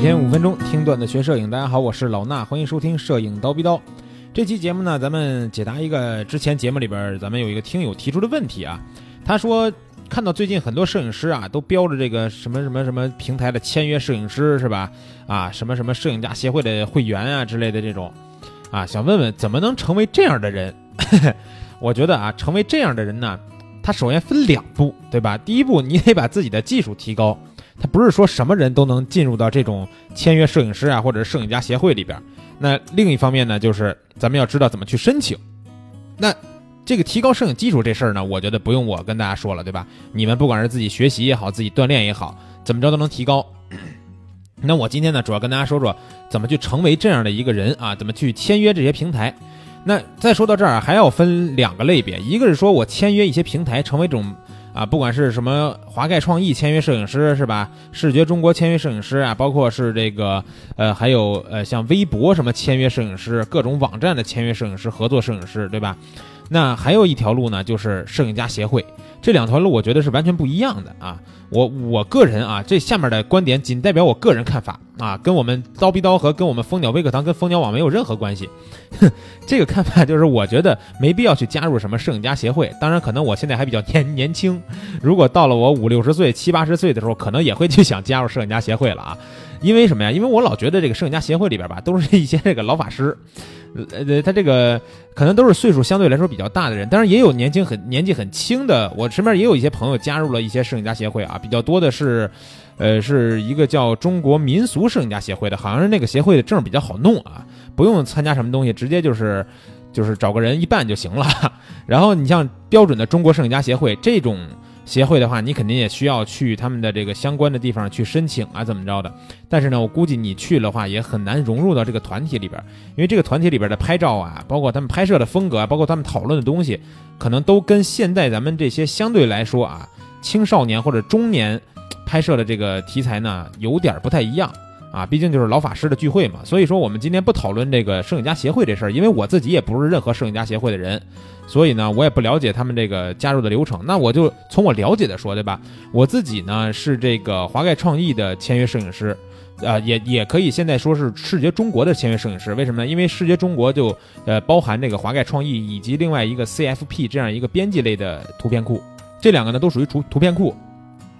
每天五分钟听段子学摄影，大家好，我是老衲，欢迎收听摄影刀逼刀。这期节目呢，咱们解答一个之前节目里边咱们有一个听友提出的问题啊。他说看到最近很多摄影师啊都标着这个什么什么什么平台的签约摄影师是吧？啊，什么什么摄影家协会的会员啊之类的这种啊，想问问怎么能成为这样的人？我觉得啊，成为这样的人呢，他首先分两步，对吧？第一步，你得把自己的技术提高。他不是说什么人都能进入到这种签约摄影师啊，或者是摄影家协会里边。那另一方面呢，就是咱们要知道怎么去申请。那这个提高摄影基础这事儿呢，我觉得不用我跟大家说了，对吧？你们不管是自己学习也好，自己锻炼也好，怎么着都能提高。那我今天呢，主要跟大家说说怎么去成为这样的一个人啊，怎么去签约这些平台。那再说到这儿，还要分两个类别，一个是说我签约一些平台，成为这种。啊，不管是什么华盖创意签约摄影师是吧？视觉中国签约摄影师啊，包括是这个呃，还有呃，像微博什么签约摄影师，各种网站的签约摄影师、合作摄影师，对吧？那还有一条路呢，就是摄影家协会。这两条路我觉得是完全不一样的啊！我我个人啊，这下面的观点仅代表我个人看法啊，跟我们刀逼刀和跟我们蜂鸟微课堂、跟蜂鸟网没有任何关系。哼，这个看法就是我觉得没必要去加入什么摄影家协会。当然，可能我现在还比较年 年轻，如果到了我五六十岁、七八十岁的时候，可能也会去想加入摄影家协会了啊！因为什么呀？因为我老觉得这个摄影家协会里边吧，都是一些这个老法师。呃，他这个可能都是岁数相对来说比较大的人，当然也有年轻很年纪很轻的。我身边也有一些朋友加入了一些摄影家协会啊，比较多的是，呃，是一个叫中国民俗摄影家协会的，好像是那个协会的证比较好弄啊，不用参加什么东西，直接就是就是找个人一办就行了。然后你像标准的中国摄影家协会这种。协会的话，你肯定也需要去他们的这个相关的地方去申请啊，怎么着的？但是呢，我估计你去的话也很难融入到这个团体里边，因为这个团体里边的拍照啊，包括他们拍摄的风格啊，包括他们讨论的东西，可能都跟现在咱们这些相对来说啊，青少年或者中年拍摄的这个题材呢，有点不太一样啊。毕竟就是老法师的聚会嘛，所以说我们今天不讨论这个摄影家协会这事儿，因为我自己也不是任何摄影家协会的人。所以呢，我也不了解他们这个加入的流程。那我就从我了解的说，对吧？我自己呢是这个华盖创意的签约摄影师，呃，也也可以现在说是视觉中国的签约摄影师。为什么呢？因为视觉中国就呃包含这个华盖创意以及另外一个 CFP 这样一个编辑类的图片库，这两个呢都属于图图片库。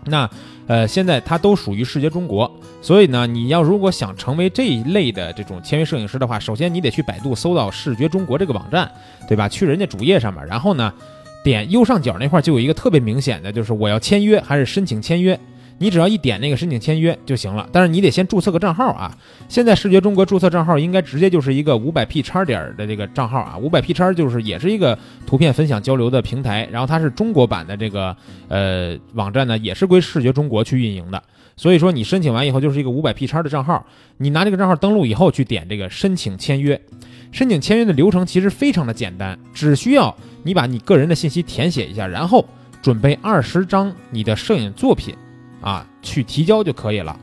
那，呃，现在它都属于视觉中国，所以呢，你要如果想成为这一类的这种签约摄影师的话，首先你得去百度搜到视觉中国这个网站，对吧？去人家主页上面，然后呢，点右上角那块就有一个特别明显的，就是我要签约还是申请签约。你只要一点那个申请签约就行了，但是你得先注册个账号啊。现在视觉中国注册账号应该直接就是一个五百 P 叉点的这个账号啊，五百 P 叉就是也是一个图片分享交流的平台，然后它是中国版的这个呃网站呢，也是归视觉中国去运营的。所以说你申请完以后就是一个五百 P 叉的账号，你拿这个账号登录以后去点这个申请签约，申请签约的流程其实非常的简单，只需要你把你个人的信息填写一下，然后准备二十张你的摄影作品。啊，去提交就可以了。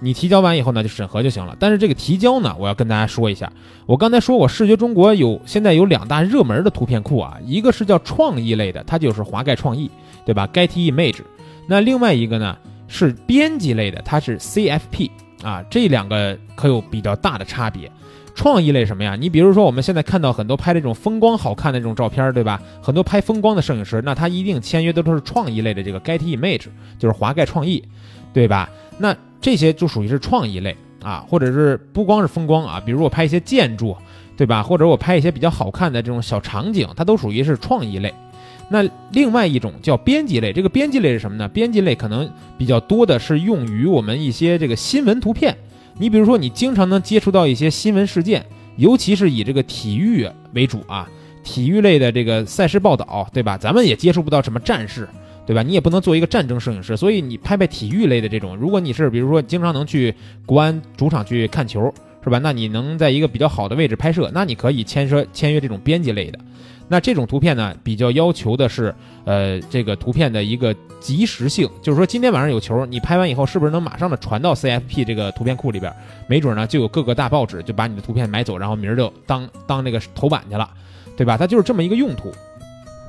你提交完以后呢，就审核就行了。但是这个提交呢，我要跟大家说一下，我刚才说过，视觉中国有现在有两大热门的图片库啊，一个是叫创意类的，它就是华盖创意，对吧？Getty Image。那另外一个呢是编辑类的，它是 CFP 啊。这两个可有比较大的差别。创意类什么呀？你比如说我们现在看到很多拍这种风光好看的这种照片，对吧？很多拍风光的摄影师，那他一定签约的都是创意类的这个 Getty Image，就是华盖创意，对吧？那这些就属于是创意类啊，或者是不光是风光啊，比如我拍一些建筑，对吧？或者我拍一些比较好看的这种小场景，它都属于是创意类。那另外一种叫编辑类，这个编辑类是什么呢？编辑类可能比较多的是用于我们一些这个新闻图片。你比如说，你经常能接触到一些新闻事件，尤其是以这个体育为主啊，体育类的这个赛事报道，对吧？咱们也接触不到什么战事，对吧？你也不能做一个战争摄影师，所以你拍拍体育类的这种，如果你是比如说经常能去国安主场去看球，是吧？那你能在一个比较好的位置拍摄，那你可以签约签约这种编辑类的。那这种图片呢，比较要求的是，呃，这个图片的一个及时性，就是说今天晚上有球，你拍完以后是不是能马上的传到 CFP 这个图片库里边？没准呢就有各个大报纸就把你的图片买走，然后明儿就当当那个头版去了，对吧？它就是这么一个用途。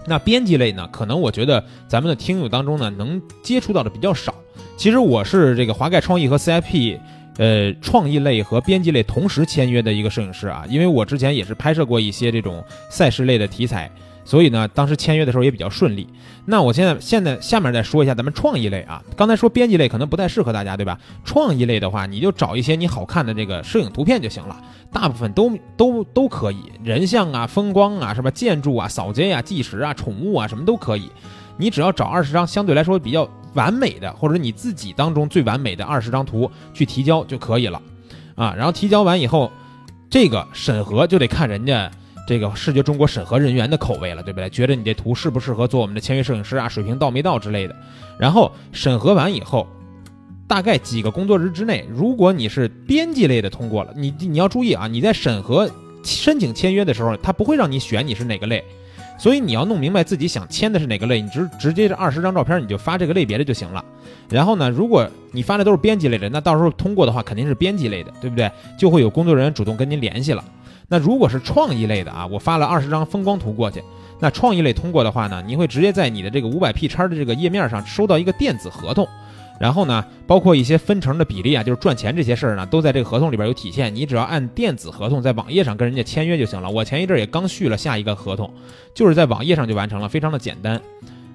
那编辑类呢，可能我觉得咱们的听友当中呢能接触到的比较少。其实我是这个华盖创意和 CFP 呃创意类和编辑类同时签约的一个摄影师啊，因为我之前也是拍摄过一些这种赛事类的题材。所以呢，当时签约的时候也比较顺利。那我现在现在下面再说一下咱们创意类啊，刚才说编辑类可能不太适合大家，对吧？创意类的话，你就找一些你好看的这个摄影图片就行了，大部分都都都可以，人像啊、风光啊、什么建筑啊、扫街啊、纪实啊、宠物啊，什么都可以。你只要找二十张相对来说比较完美的，或者你自己当中最完美的二十张图去提交就可以了啊。然后提交完以后，这个审核就得看人家。这个视觉中国审核人员的口味了，对不对？觉得你这图适不适合做我们的签约摄影师啊？水平到没到之类的。然后审核完以后，大概几个工作日之内，如果你是编辑类的通过了，你你要注意啊，你在审核申请签约的时候，他不会让你选你是哪个类，所以你要弄明白自己想签的是哪个类，你直直接这二十张照片你就发这个类别的就行了。然后呢，如果你发的都是编辑类的，那到时候通过的话肯定是编辑类的，对不对？就会有工作人员主动跟您联系了。那如果是创意类的啊，我发了二十张风光图过去，那创意类通过的话呢，你会直接在你的这个五百 P 叉的这个页面上收到一个电子合同，然后呢，包括一些分成的比例啊，就是赚钱这些事儿呢，都在这个合同里边有体现。你只要按电子合同在网页上跟人家签约就行了。我前一阵也刚续了下一个合同，就是在网页上就完成了，非常的简单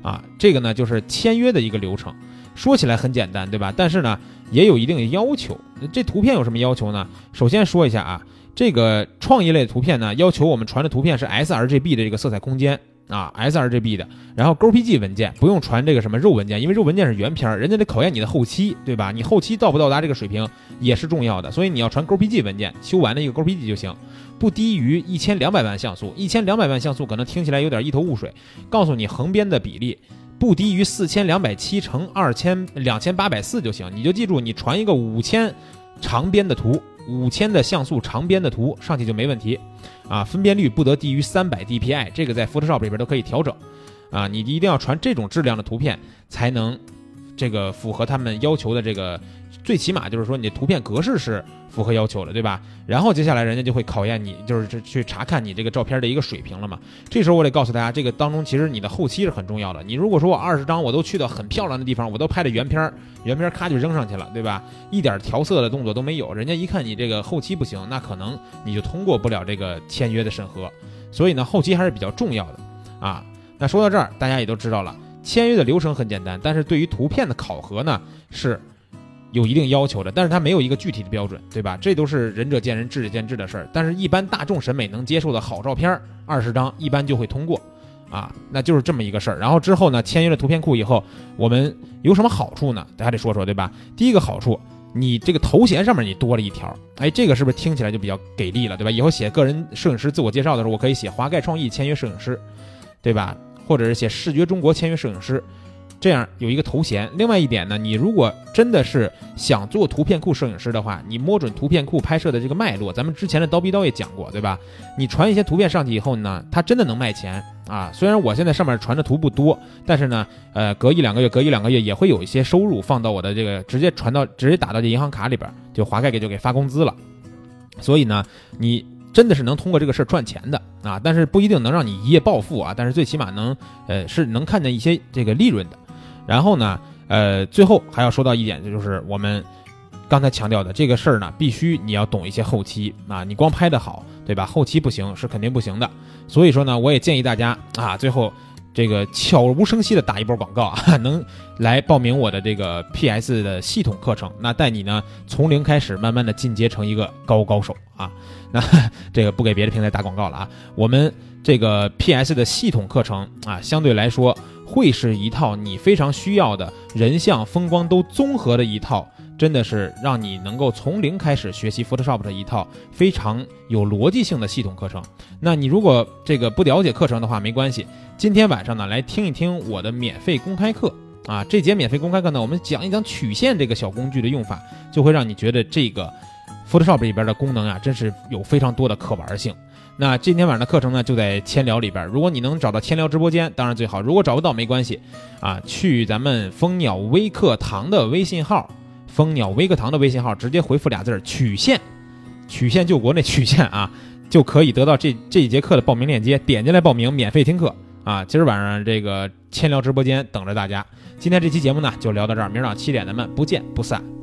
啊。这个呢就是签约的一个流程，说起来很简单，对吧？但是呢也有一定的要求。这图片有什么要求呢？首先说一下啊。这个创意类图片呢，要求我们传的图片是 sRGB 的这个色彩空间啊，sRGB 的，然后 GPG 文件不用传这个什么肉文件，因为肉文件是原片，人家得考验你的后期，对吧？你后期到不到达这个水平也是重要的，所以你要传 GPG 文件，修完的一个 GPG 就行，不低于一千两百万像素，一千两百万像素可能听起来有点一头雾水，告诉你横边的比例不低于四千两百七乘二千两千八百四就行，你就记住，你传一个五千长边的图。五千的像素长边的图上去就没问题，啊，分辨率不得低于三百 DPI，这个在 Photoshop 里边都可以调整，啊，你一定要传这种质量的图片才能，这个符合他们要求的这个。最起码就是说，你的图片格式是符合要求的，对吧？然后接下来人家就会考验你，就是去查看你这个照片的一个水平了嘛。这时候我得告诉大家，这个当中其实你的后期是很重要的。你如果说我二十张我都去到很漂亮的地方，我都拍的原片儿，原片儿咔就扔上去了，对吧？一点调色的动作都没有，人家一看你这个后期不行，那可能你就通过不了这个签约的审核。所以呢，后期还是比较重要的啊。那说到这儿，大家也都知道了，签约的流程很简单，但是对于图片的考核呢是。有一定要求的，但是它没有一个具体的标准，对吧？这都是仁者见仁，智者见智的事儿。但是，一般大众审美能接受的好照片，二十张一般就会通过，啊，那就是这么一个事儿。然后之后呢，签约了图片库以后，我们有什么好处呢？大家得说说，对吧？第一个好处，你这个头衔上面你多了一条，哎，这个是不是听起来就比较给力了，对吧？以后写个人摄影师自我介绍的时候，我可以写华盖创意签约摄影师，对吧？或者是写视觉中国签约摄影师。这样有一个头衔。另外一点呢，你如果真的是想做图片库摄影师的话，你摸准图片库拍摄的这个脉络，咱们之前的刀逼刀也讲过，对吧？你传一些图片上去以后呢，它真的能卖钱啊。虽然我现在上面传的图不多，但是呢，呃，隔一两个月，隔一两个月也会有一些收入放到我的这个直接传到直接打到这银行卡里边，就华盖给就给发工资了。所以呢，你真的是能通过这个事儿赚钱的啊，但是不一定能让你一夜暴富啊，但是最起码能呃是能看见一些这个利润的。然后呢，呃，最后还要说到一点，就是我们刚才强调的这个事儿呢，必须你要懂一些后期啊，你光拍的好，对吧？后期不行是肯定不行的。所以说呢，我也建议大家啊，最后这个悄无声息的打一波广告啊，能来报名我的这个 PS 的系统课程，那带你呢从零开始，慢慢的进阶成一个高高手啊。那这个不给别的平台打广告了啊，我们这个 PS 的系统课程啊，相对来说。会是一套你非常需要的人像、风光都综合的一套，真的是让你能够从零开始学习 Photoshop 的一套非常有逻辑性的系统课程。那你如果这个不了解课程的话，没关系，今天晚上呢来听一听我的免费公开课啊！这节免费公开课呢，我们讲一讲曲线这个小工具的用法，就会让你觉得这个 Photoshop 里边的功能啊，真是有非常多的可玩性。那今天晚上的课程呢，就在千聊里边。如果你能找到千聊直播间，当然最好；如果找不到，没关系，啊，去咱们蜂鸟微课堂的微信号，蜂鸟微课堂的微信号，直接回复俩字儿“曲线”，曲线救国那曲线啊，就可以得到这这一节课的报名链接，点进来报名，免费听课啊！今儿晚上这个千聊直播间等着大家。今天这期节目呢，就聊到这儿，明儿早上七点咱们不见不散。